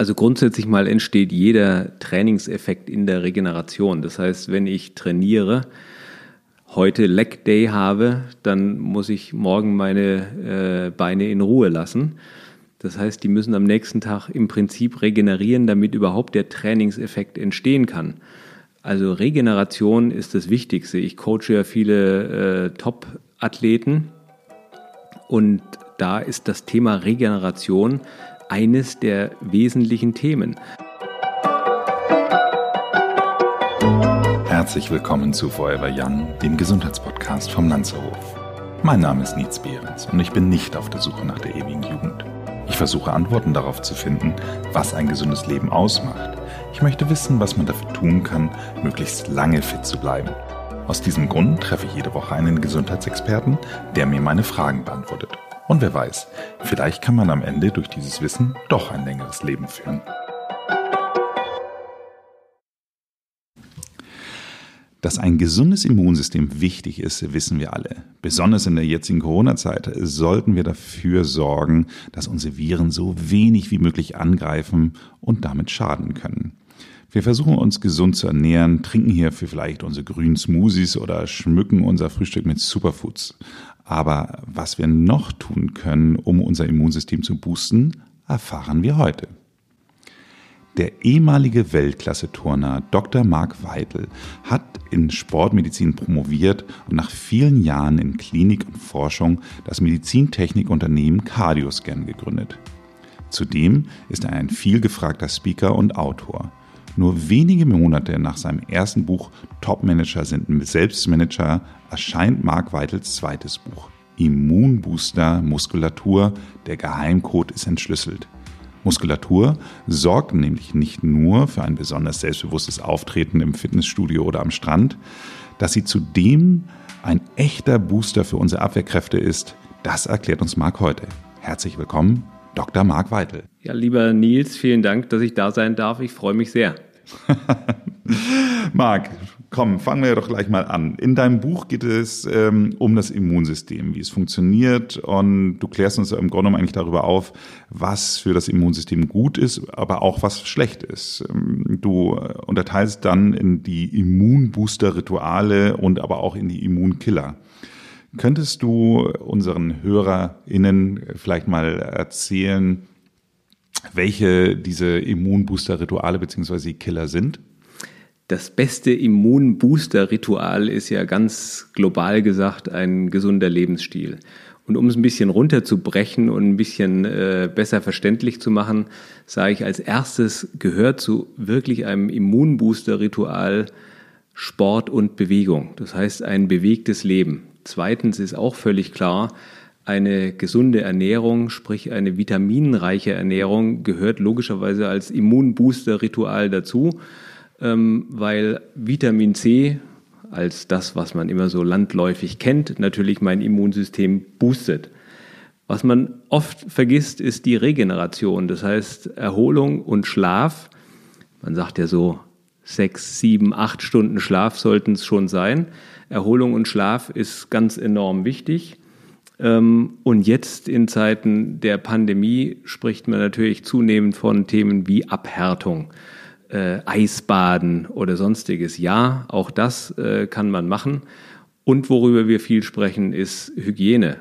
Also grundsätzlich mal entsteht jeder Trainingseffekt in der Regeneration. Das heißt, wenn ich trainiere, heute Leg Day habe, dann muss ich morgen meine äh, Beine in Ruhe lassen. Das heißt, die müssen am nächsten Tag im Prinzip regenerieren, damit überhaupt der Trainingseffekt entstehen kann. Also Regeneration ist das Wichtigste. Ich coache ja viele äh, Top-Athleten und da ist das Thema Regeneration eines der wesentlichen Themen. Herzlich willkommen zu Forever Young, dem Gesundheitspodcast vom Lanzerhof. Mein Name ist Nietz Behrens und ich bin nicht auf der Suche nach der ewigen Jugend. Ich versuche Antworten darauf zu finden, was ein gesundes Leben ausmacht. Ich möchte wissen, was man dafür tun kann, möglichst lange fit zu bleiben. Aus diesem Grund treffe ich jede Woche einen Gesundheitsexperten, der mir meine Fragen beantwortet. Und wer weiß, vielleicht kann man am Ende durch dieses Wissen doch ein längeres Leben führen. Dass ein gesundes Immunsystem wichtig ist, wissen wir alle. Besonders in der jetzigen Corona-Zeit sollten wir dafür sorgen, dass unsere Viren so wenig wie möglich angreifen und damit schaden können. Wir versuchen uns gesund zu ernähren, trinken hierfür vielleicht unsere grünen Smoothies oder schmücken unser Frühstück mit Superfoods. Aber was wir noch tun können, um unser Immunsystem zu boosten, erfahren wir heute. Der ehemalige Weltklasse-Turner Dr. Mark Weidel hat in Sportmedizin promoviert und nach vielen Jahren in Klinik und Forschung das Medizintechnikunternehmen Cardioscan gegründet. Zudem ist er ein vielgefragter Speaker und Autor. Nur wenige Monate nach seinem ersten Buch Top-Manager sind Selbstmanager erscheint Mark Weitels zweites Buch. Immunbooster Muskulatur, der Geheimcode ist entschlüsselt. Muskulatur sorgt nämlich nicht nur für ein besonders selbstbewusstes Auftreten im Fitnessstudio oder am Strand, dass sie zudem ein echter Booster für unsere Abwehrkräfte ist, das erklärt uns Marc heute. Herzlich willkommen, Dr. Marc Weitel. Ja, lieber Nils, vielen Dank, dass ich da sein darf. Ich freue mich sehr. Marc, komm, fangen wir doch gleich mal an. In deinem Buch geht es ähm, um das Immunsystem, wie es funktioniert und du klärst uns im Grunde eigentlich darüber auf, was für das Immunsystem gut ist, aber auch was schlecht ist. Ähm, du unterteilst dann in die Immunbooster-Rituale und aber auch in die Immunkiller. Könntest du unseren HörerInnen vielleicht mal erzählen, welche diese Immunbooster-Rituale bzw. Killer sind? Das beste Immunbooster-Ritual ist ja ganz global gesagt ein gesunder Lebensstil. Und um es ein bisschen runterzubrechen und ein bisschen äh, besser verständlich zu machen, sage ich als erstes gehört zu wirklich einem Immunbooster-Ritual Sport und Bewegung. Das heißt ein bewegtes Leben. Zweitens ist auch völlig klar, eine gesunde Ernährung, sprich eine vitaminreiche Ernährung, gehört logischerweise als Immunbooster-Ritual dazu, ähm, weil Vitamin C als das, was man immer so landläufig kennt, natürlich mein Immunsystem boostet. Was man oft vergisst, ist die Regeneration, das heißt Erholung und Schlaf. Man sagt ja so, sechs, sieben, acht Stunden Schlaf sollten es schon sein. Erholung und Schlaf ist ganz enorm wichtig. Ähm, und jetzt in Zeiten der Pandemie spricht man natürlich zunehmend von Themen wie Abhärtung, äh, Eisbaden oder sonstiges. Ja, auch das äh, kann man machen. Und worüber wir viel sprechen, ist Hygiene.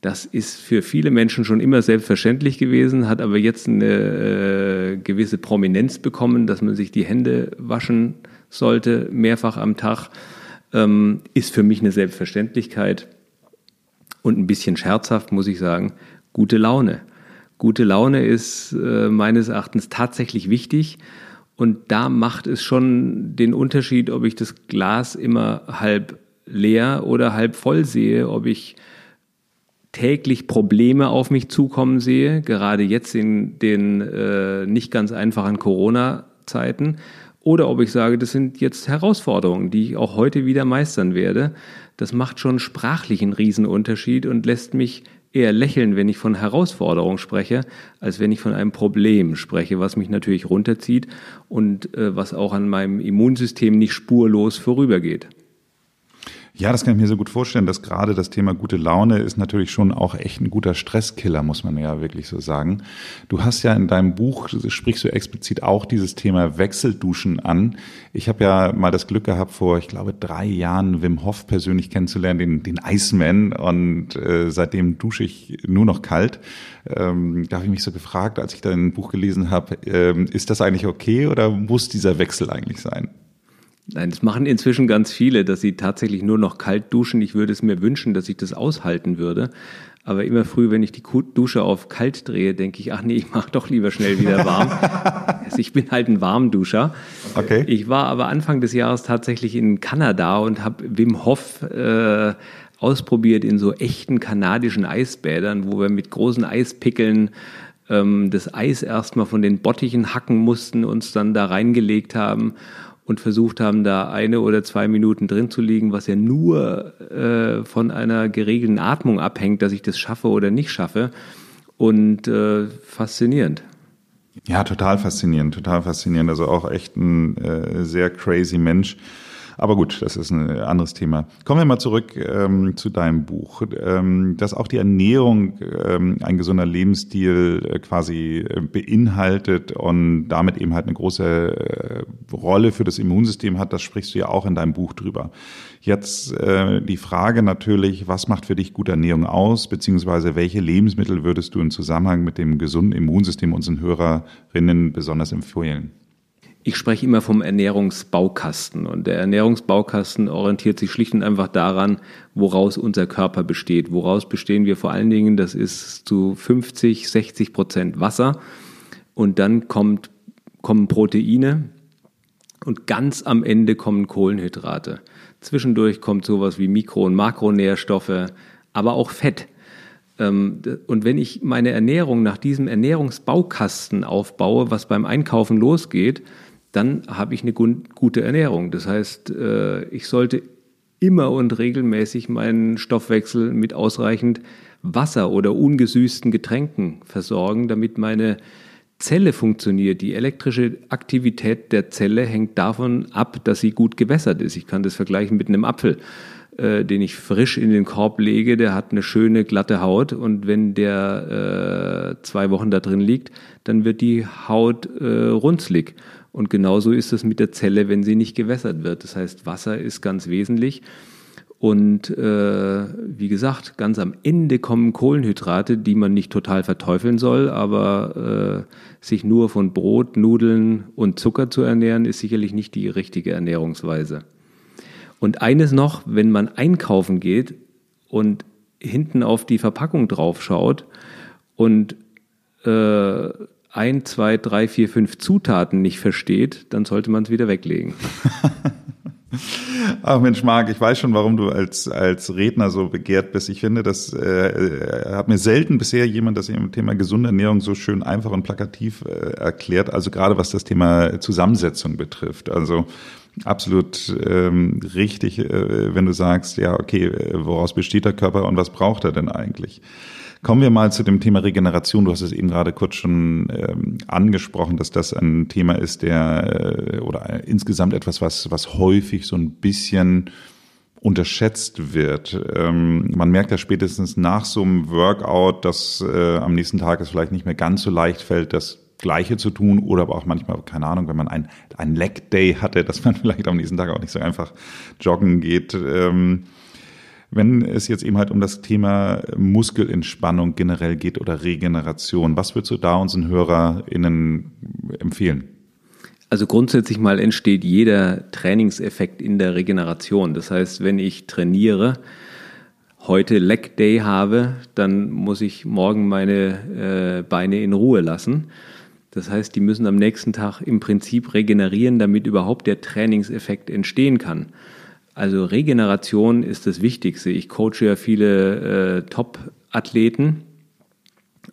Das ist für viele Menschen schon immer selbstverständlich gewesen, hat aber jetzt eine äh, gewisse Prominenz bekommen, dass man sich die Hände waschen sollte, mehrfach am Tag, ähm, ist für mich eine Selbstverständlichkeit und ein bisschen scherzhaft muss ich sagen, gute Laune. Gute Laune ist äh, meines Erachtens tatsächlich wichtig. Und da macht es schon den Unterschied, ob ich das Glas immer halb leer oder halb voll sehe, ob ich täglich Probleme auf mich zukommen sehe, gerade jetzt in den äh, nicht ganz einfachen Corona-Zeiten, oder ob ich sage, das sind jetzt Herausforderungen, die ich auch heute wieder meistern werde das macht schon sprachlich einen Riesenunterschied und lässt mich eher lächeln, wenn ich von Herausforderung spreche, als wenn ich von einem Problem spreche, was mich natürlich runterzieht und äh, was auch an meinem Immunsystem nicht spurlos vorübergeht. Ja, das kann ich mir so gut vorstellen, dass gerade das Thema gute Laune ist natürlich schon auch echt ein guter Stresskiller, muss man ja wirklich so sagen. Du hast ja in deinem Buch, sprichst du explizit auch dieses Thema Wechselduschen an. Ich habe ja mal das Glück gehabt, vor, ich glaube, drei Jahren Wim Hof persönlich kennenzulernen, den, den Iceman. Und äh, seitdem dusche ich nur noch kalt. Ähm, da habe ich mich so gefragt, als ich dein Buch gelesen habe, ähm, ist das eigentlich okay oder muss dieser Wechsel eigentlich sein? Nein, das machen inzwischen ganz viele, dass sie tatsächlich nur noch kalt duschen. Ich würde es mir wünschen, dass ich das aushalten würde. Aber immer früh, wenn ich die Dusche auf kalt drehe, denke ich, ach nee, ich mache doch lieber schnell wieder warm. also ich bin halt ein Warmduscher. Okay. Ich war aber Anfang des Jahres tatsächlich in Kanada und habe Wim Hof äh, ausprobiert in so echten kanadischen Eisbädern, wo wir mit großen Eispickeln ähm, das Eis erstmal von den Bottichen hacken mussten, uns dann da reingelegt haben und versucht haben, da eine oder zwei Minuten drin zu liegen, was ja nur äh, von einer geregelten Atmung abhängt, dass ich das schaffe oder nicht schaffe. Und äh, faszinierend. Ja, total faszinierend, total faszinierend. Also auch echt ein äh, sehr crazy Mensch. Aber gut, das ist ein anderes Thema. Kommen wir mal zurück ähm, zu deinem Buch. Ähm, dass auch die Ernährung ähm, ein gesunder Lebensstil äh, quasi äh, beinhaltet und damit eben halt eine große äh, Rolle für das Immunsystem hat, das sprichst du ja auch in deinem Buch drüber. Jetzt äh, die Frage natürlich, was macht für dich gute Ernährung aus, beziehungsweise welche Lebensmittel würdest du im Zusammenhang mit dem gesunden Immunsystem unseren Hörerinnen besonders empfehlen? Ich spreche immer vom Ernährungsbaukasten und der Ernährungsbaukasten orientiert sich schlicht und einfach daran, woraus unser Körper besteht. Woraus bestehen wir vor allen Dingen? Das ist zu 50, 60 Prozent Wasser und dann kommt, kommen Proteine und ganz am Ende kommen Kohlenhydrate. Zwischendurch kommt sowas wie Mikro- und Makronährstoffe, aber auch Fett. Ähm, und wenn ich meine Ernährung nach diesem Ernährungsbaukasten aufbaue, was beim Einkaufen losgeht, dann habe ich eine gute Ernährung. Das heißt, äh, ich sollte immer und regelmäßig meinen Stoffwechsel mit ausreichend Wasser oder ungesüßten Getränken versorgen, damit meine Zelle funktioniert. Die elektrische Aktivität der Zelle hängt davon ab, dass sie gut gewässert ist. Ich kann das vergleichen mit einem Apfel, äh, den ich frisch in den Korb lege. Der hat eine schöne glatte Haut und wenn der äh, zwei Wochen da drin liegt, dann wird die Haut äh, runzlig. Und genauso ist es mit der Zelle, wenn sie nicht gewässert wird. Das heißt, Wasser ist ganz wesentlich. Und äh, wie gesagt, ganz am Ende kommen Kohlenhydrate, die man nicht total verteufeln soll, aber äh, sich nur von Brot, Nudeln und Zucker zu ernähren, ist sicherlich nicht die richtige Ernährungsweise. Und eines noch, wenn man einkaufen geht und hinten auf die Verpackung drauf schaut und äh, ein, zwei, drei, vier, fünf Zutaten nicht versteht, dann sollte man es wieder weglegen. Ach Mensch, Marc, ich weiß schon, warum du als, als Redner so begehrt bist. Ich finde, das äh, hat mir selten bisher jemand das im Thema gesunde Ernährung so schön einfach und plakativ äh, erklärt. Also gerade was das Thema Zusammensetzung betrifft. Also absolut ähm, richtig, äh, wenn du sagst, ja, okay, woraus besteht der Körper und was braucht er denn eigentlich? Kommen wir mal zu dem Thema Regeneration. Du hast es eben gerade kurz schon ähm, angesprochen, dass das ein Thema ist, der äh, oder insgesamt etwas, was, was häufig so ein bisschen unterschätzt wird. Ähm, man merkt ja spätestens nach so einem Workout, dass äh, am nächsten Tag es vielleicht nicht mehr ganz so leicht fällt, das Gleiche zu tun oder aber auch manchmal, keine Ahnung, wenn man ein, ein Leg Day hatte, dass man vielleicht am nächsten Tag auch nicht so einfach joggen geht. Ähm, wenn es jetzt eben halt um das Thema Muskelentspannung generell geht oder Regeneration, was würdest du da unseren HörerInnen empfehlen? Also grundsätzlich mal entsteht jeder Trainingseffekt in der Regeneration. Das heißt, wenn ich trainiere, heute Leg Day habe, dann muss ich morgen meine äh, Beine in Ruhe lassen. Das heißt, die müssen am nächsten Tag im Prinzip regenerieren, damit überhaupt der Trainingseffekt entstehen kann. Also Regeneration ist das Wichtigste. Ich coache ja viele äh, Top-Athleten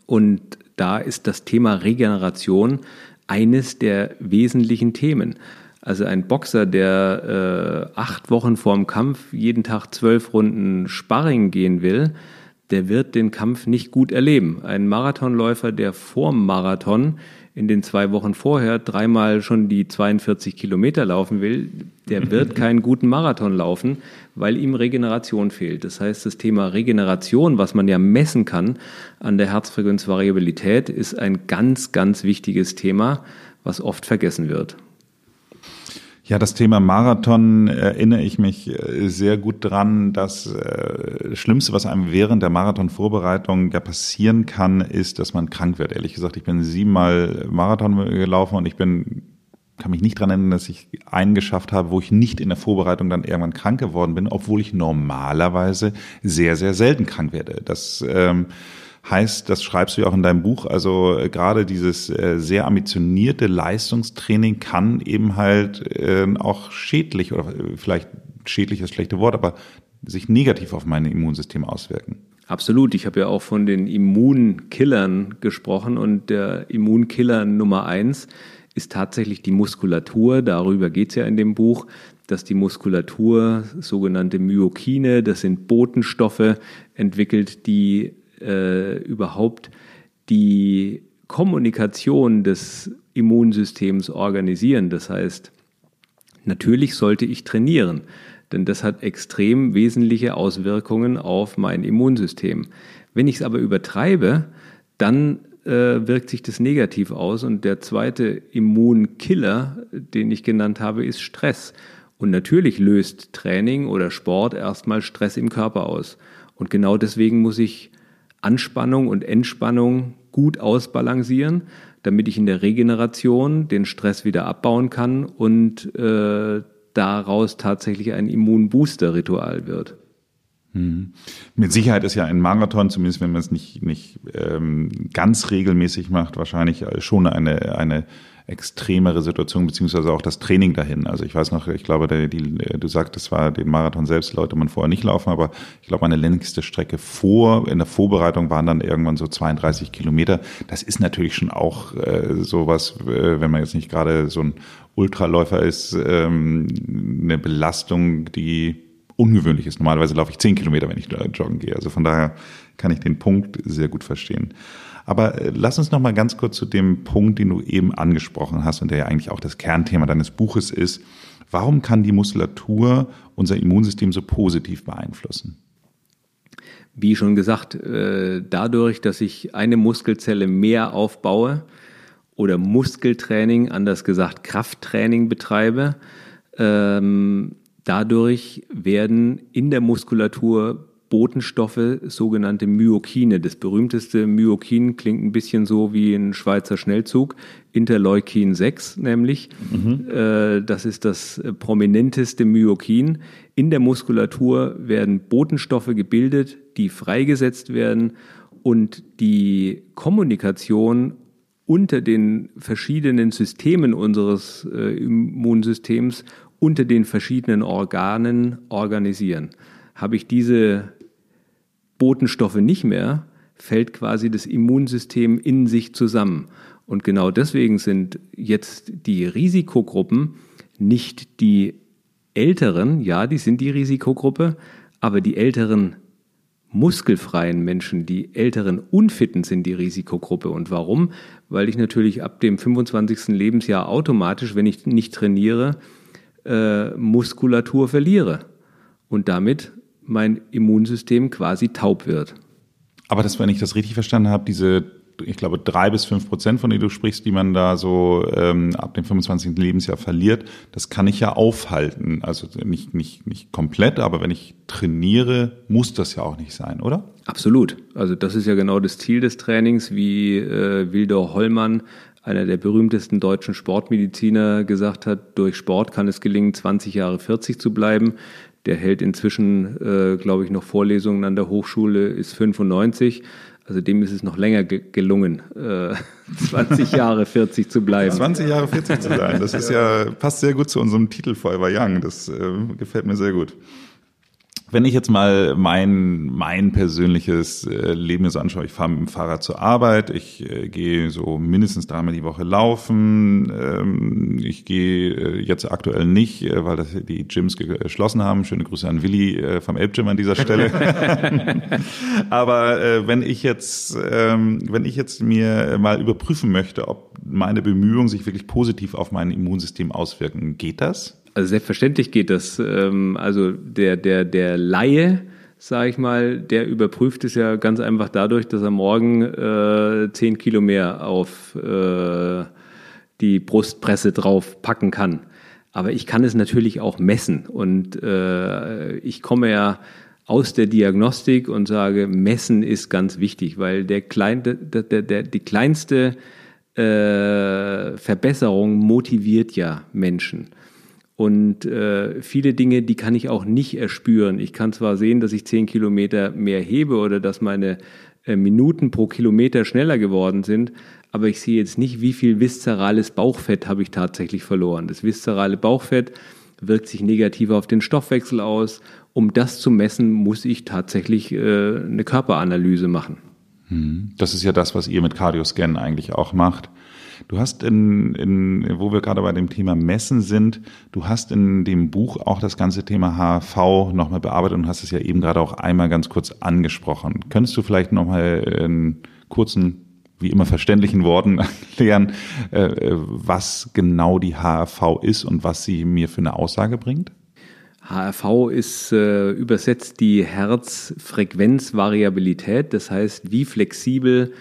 und da ist das Thema Regeneration eines der wesentlichen Themen. Also ein Boxer, der äh, acht Wochen vorm Kampf jeden Tag zwölf Runden Sparring gehen will, der wird den Kampf nicht gut erleben. Ein Marathonläufer, der vorm Marathon in den zwei Wochen vorher dreimal schon die 42 Kilometer laufen will, der wird keinen guten Marathon laufen, weil ihm Regeneration fehlt. Das heißt, das Thema Regeneration, was man ja messen kann an der Herzfrequenzvariabilität, ist ein ganz, ganz wichtiges Thema, was oft vergessen wird. Ja, das Thema Marathon erinnere ich mich äh, sehr gut dran. Das äh, Schlimmste, was einem während der Marathonvorbereitung ja passieren kann, ist, dass man krank wird. Ehrlich gesagt, ich bin siebenmal Marathon gelaufen und ich bin kann mich nicht dran erinnern, dass ich einen geschafft habe, wo ich nicht in der Vorbereitung dann irgendwann krank geworden bin, obwohl ich normalerweise sehr, sehr selten krank werde. Das ähm, heißt, das schreibst du ja auch in deinem Buch, also äh, gerade dieses äh, sehr ambitionierte Leistungstraining kann eben halt äh, auch schädlich oder äh, vielleicht schädlich das schlechte Wort, aber sich negativ auf mein Immunsystem auswirken. Absolut. Ich habe ja auch von den Immunkillern gesprochen und der Immunkiller Nummer eins ist tatsächlich die Muskulatur. Darüber geht es ja in dem Buch, dass die Muskulatur sogenannte Myokine, das sind Botenstoffe, entwickelt, die äh, überhaupt die Kommunikation des Immunsystems organisieren. Das heißt, natürlich sollte ich trainieren, denn das hat extrem wesentliche Auswirkungen auf mein Immunsystem. Wenn ich es aber übertreibe, dann äh, wirkt sich das negativ aus. Und der zweite Immunkiller, den ich genannt habe, ist Stress. Und natürlich löst Training oder Sport erstmal Stress im Körper aus. Und genau deswegen muss ich Anspannung und Entspannung gut ausbalancieren, damit ich in der Regeneration den Stress wieder abbauen kann und äh, daraus tatsächlich ein Immunbooster-Ritual wird. Hm. Mit Sicherheit ist ja ein Marathon, zumindest wenn man es nicht, nicht ähm, ganz regelmäßig macht, wahrscheinlich schon eine, eine extremere Situation, beziehungsweise auch das Training dahin. Also ich weiß noch, ich glaube, der, die, du sagst, das war den Marathon selbst, Leute man vorher nicht laufen, aber ich glaube, meine längste Strecke vor, in der Vorbereitung waren dann irgendwann so 32 Kilometer. Das ist natürlich schon auch äh, sowas, äh, wenn man jetzt nicht gerade so ein Ultraläufer ist, ähm, eine Belastung, die ungewöhnlich ist. Normalerweise laufe ich 10 Kilometer, wenn ich joggen gehe. Also von daher kann ich den Punkt sehr gut verstehen. Aber äh, lass uns noch mal ganz kurz zu dem Punkt, den du eben angesprochen hast und der ja eigentlich auch das Kernthema deines Buches ist. Warum kann die Muskulatur unser Immunsystem so positiv beeinflussen? Wie schon gesagt, äh, dadurch, dass ich eine Muskelzelle mehr aufbaue oder Muskeltraining, anders gesagt Krafttraining betreibe, ähm, dadurch werden in der Muskulatur Botenstoffe, sogenannte Myokine. Das berühmteste Myokin klingt ein bisschen so wie ein Schweizer Schnellzug, Interleukin 6 nämlich. Mhm. Äh, das ist das prominenteste Myokin. In der Muskulatur werden Botenstoffe gebildet, die freigesetzt werden und die Kommunikation unter den verschiedenen Systemen unseres äh, Immunsystems, unter den verschiedenen Organen organisieren. Habe ich diese Botenstoffe nicht mehr, fällt quasi das Immunsystem in sich zusammen. Und genau deswegen sind jetzt die Risikogruppen nicht die älteren, ja, die sind die Risikogruppe, aber die älteren muskelfreien Menschen, die älteren Unfitten sind die Risikogruppe. Und warum? Weil ich natürlich ab dem 25. Lebensjahr automatisch, wenn ich nicht trainiere, äh, Muskulatur verliere. Und damit mein Immunsystem quasi taub wird. Aber das, wenn ich das richtig verstanden habe, diese, ich glaube, drei bis fünf Prozent, von denen du sprichst, die man da so ähm, ab dem 25. Lebensjahr verliert, das kann ich ja aufhalten. Also nicht, nicht, nicht komplett, aber wenn ich trainiere, muss das ja auch nicht sein, oder? Absolut. Also das ist ja genau das Ziel des Trainings, wie äh, Wildor Hollmann einer der berühmtesten deutschen Sportmediziner gesagt hat, durch Sport kann es gelingen, 20 Jahre 40 zu bleiben. Der hält inzwischen, äh, glaube ich, noch Vorlesungen an der Hochschule, ist 95. Also dem ist es noch länger ge gelungen, äh, 20 Jahre 40 zu bleiben. 20 Jahre 40 zu sein, das ist ja, passt sehr gut zu unserem Titel Forever Young. Das äh, gefällt mir sehr gut. Wenn ich jetzt mal mein, mein persönliches äh, Leben jetzt anschaue, ich fahre mit dem Fahrrad zur Arbeit, ich äh, gehe so mindestens dreimal die Woche laufen, ähm, ich gehe äh, jetzt aktuell nicht, äh, weil das, die Gyms geschlossen haben. Schöne Grüße an Willi äh, vom Elbgym an dieser Stelle. Aber äh, wenn ich jetzt, ähm, wenn ich jetzt mir mal überprüfen möchte, ob meine Bemühungen sich wirklich positiv auf mein Immunsystem auswirken, geht das? Also selbstverständlich geht das. Ähm, also der, der, der Laie, sage ich mal, der überprüft es ja ganz einfach dadurch, dass er morgen äh, zehn Kilo mehr auf äh, die Brustpresse drauf packen kann. Aber ich kann es natürlich auch messen. Und äh, ich komme ja aus der Diagnostik und sage, messen ist ganz wichtig, weil der klein, der, der, der, die kleinste äh, Verbesserung motiviert ja Menschen. Und äh, viele Dinge, die kann ich auch nicht erspüren. Ich kann zwar sehen, dass ich zehn Kilometer mehr hebe oder dass meine äh, Minuten pro Kilometer schneller geworden sind, aber ich sehe jetzt nicht, wie viel viszerales Bauchfett habe ich tatsächlich verloren. Das viszerale Bauchfett wirkt sich negativ auf den Stoffwechsel aus. Um das zu messen, muss ich tatsächlich äh, eine Körperanalyse machen. Hm. Das ist ja das, was ihr mit Cardioscan eigentlich auch macht. Du hast in, in, wo wir gerade bei dem Thema Messen sind, du hast in dem Buch auch das ganze Thema HV nochmal bearbeitet und hast es ja eben gerade auch einmal ganz kurz angesprochen. Könntest du vielleicht nochmal in kurzen wie immer verständlichen Worten erklären, äh, was genau die HRV ist und was sie mir für eine Aussage bringt? HRV ist äh, übersetzt die Herzfrequenzvariabilität, das heißt, wie flexibel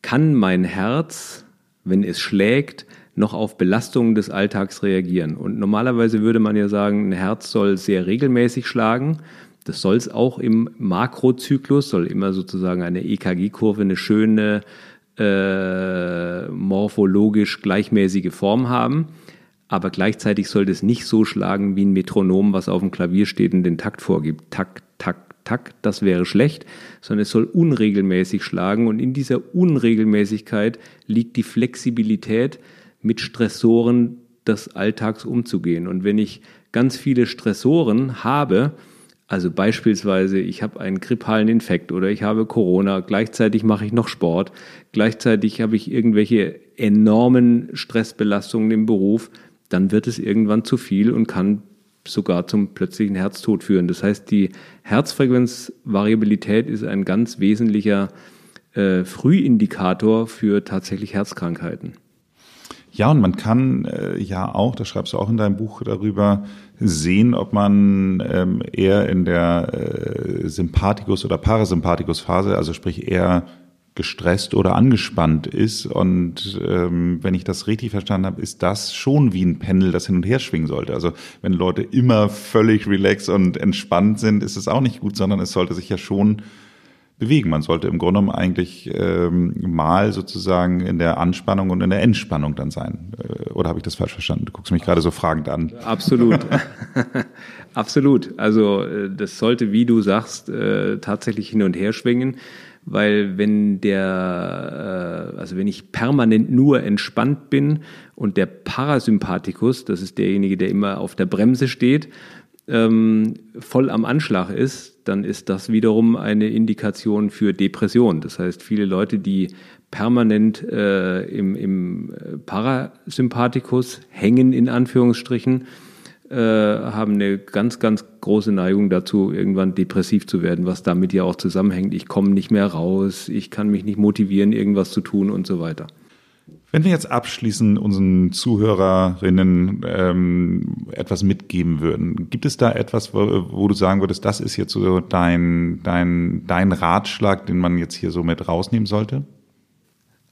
kann mein Herz wenn es schlägt, noch auf Belastungen des Alltags reagieren. Und normalerweise würde man ja sagen, ein Herz soll sehr regelmäßig schlagen. Das soll es auch im Makrozyklus, soll immer sozusagen eine EKG-Kurve, eine schöne äh, morphologisch gleichmäßige Form haben. Aber gleichzeitig sollte es nicht so schlagen wie ein Metronom, was auf dem Klavier steht und den Takt vorgibt. Takt, Takt, Takt, das wäre schlecht, sondern es soll unregelmäßig schlagen und in dieser Unregelmäßigkeit liegt die Flexibilität, mit Stressoren des Alltags umzugehen. Und wenn ich ganz viele Stressoren habe, also beispielsweise, ich habe einen grippalen Infekt oder ich habe Corona, gleichzeitig mache ich noch Sport, gleichzeitig habe ich irgendwelche enormen Stressbelastungen im Beruf, dann wird es irgendwann zu viel und kann sogar zum plötzlichen Herztod führen. Das heißt, die Herzfrequenzvariabilität ist ein ganz wesentlicher äh, Frühindikator für tatsächlich Herzkrankheiten. Ja, und man kann äh, ja auch, das schreibst du auch in deinem Buch darüber, sehen, ob man ähm, eher in der äh, Sympathikus- oder Parasympathikus-Phase, also sprich eher gestresst oder angespannt ist. Und ähm, wenn ich das richtig verstanden habe, ist das schon wie ein Pendel, das hin und her schwingen sollte. Also wenn Leute immer völlig relaxed und entspannt sind, ist es auch nicht gut, sondern es sollte sich ja schon bewegen. Man sollte im Grunde genommen eigentlich ähm, mal sozusagen in der Anspannung und in der Entspannung dann sein. Äh, oder habe ich das falsch verstanden? Du guckst mich gerade so fragend an. Absolut. Absolut. Also äh, das sollte, wie du sagst, äh, tatsächlich hin und her schwingen weil wenn der, äh, also wenn ich permanent nur entspannt bin und der Parasympathikus, das ist derjenige, der immer auf der Bremse steht, ähm, voll am Anschlag ist, dann ist das wiederum eine Indikation für Depression. Das heißt, viele Leute, die permanent äh, im, im Parasympathikus hängen, in Anführungsstrichen, äh, haben eine ganz, ganz große Neigung dazu, irgendwann depressiv zu werden, was damit ja auch zusammenhängt. Ich komme nicht mehr raus, ich kann mich nicht motivieren, irgendwas zu tun und so weiter. Wenn wir jetzt abschließend unseren Zuhörerinnen ähm, etwas mitgeben würden, gibt es da etwas, wo, wo, du sagen würdest, das ist jetzt so dein, dein, dein Ratschlag, den man jetzt hier so mit rausnehmen sollte?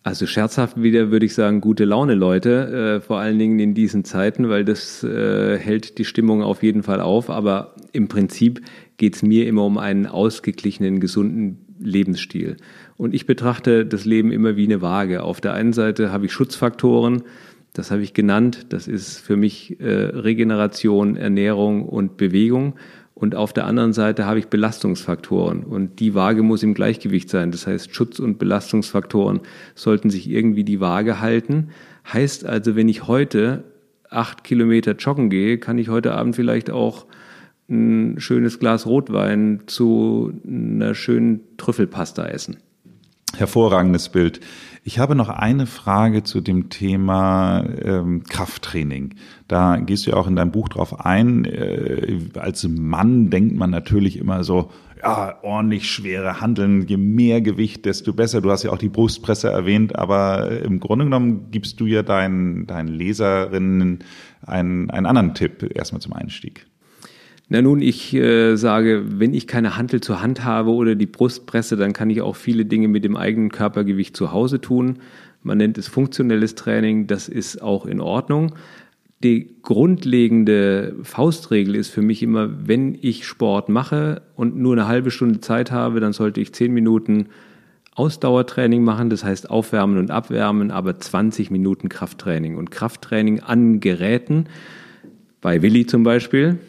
Also scherzhaft wieder würde ich sagen, gute Laune, Leute, äh, vor allen Dingen in diesen Zeiten, weil das äh, hält die Stimmung auf jeden Fall auf. Aber im Prinzip geht es mir immer um einen ausgeglichenen, gesunden Lebensstil. Und ich betrachte das Leben immer wie eine Waage. Auf der einen Seite habe ich Schutzfaktoren, das habe ich genannt, das ist für mich äh, Regeneration, Ernährung und Bewegung. Und auf der anderen Seite habe ich Belastungsfaktoren und die Waage muss im Gleichgewicht sein. Das heißt, Schutz- und Belastungsfaktoren sollten sich irgendwie die Waage halten. Heißt also, wenn ich heute acht Kilometer joggen gehe, kann ich heute Abend vielleicht auch ein schönes Glas Rotwein zu einer schönen Trüffelpasta essen. Hervorragendes Bild. Ich habe noch eine Frage zu dem Thema ähm, Krafttraining. Da gehst du ja auch in deinem Buch drauf ein. Äh, als Mann denkt man natürlich immer so, ja, ordentlich schwere Handeln, je mehr Gewicht, desto besser. Du hast ja auch die Brustpresse erwähnt, aber im Grunde genommen gibst du ja deinen, deinen Leserinnen einen, einen anderen Tipp erstmal zum Einstieg. Na nun, ich äh, sage, wenn ich keine Hantel zur Hand habe oder die Brustpresse, dann kann ich auch viele Dinge mit dem eigenen Körpergewicht zu Hause tun. Man nennt es funktionelles Training, das ist auch in Ordnung. Die grundlegende Faustregel ist für mich immer, wenn ich Sport mache und nur eine halbe Stunde Zeit habe, dann sollte ich zehn Minuten Ausdauertraining machen, das heißt Aufwärmen und Abwärmen, aber 20 Minuten Krafttraining. Und Krafttraining an Geräten, bei Willi zum Beispiel,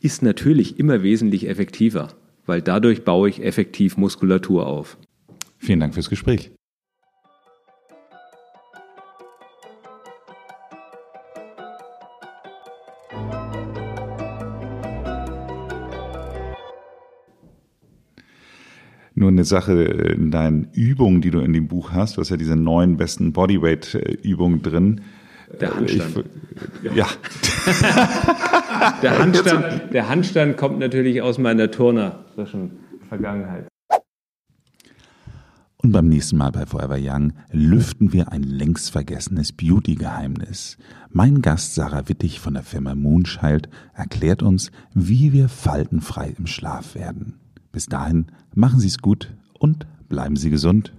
ist natürlich immer wesentlich effektiver, weil dadurch baue ich effektiv Muskulatur auf. Vielen Dank fürs Gespräch. Nur eine Sache in deinen Übungen, die du in dem Buch hast, du hast ja diese neun besten Bodyweight-Übungen drin. Der Handstand. Ich, ja. der, Handstand der Handstand kommt natürlich aus meiner turnerischen Vergangenheit. Und beim nächsten Mal bei Forever Young lüften wir ein längst vergessenes Beauty-Geheimnis. Mein Gast Sarah Wittig von der Firma Moonchild erklärt uns, wie wir faltenfrei im Schlaf werden. Bis dahin machen Sie es gut und bleiben Sie gesund.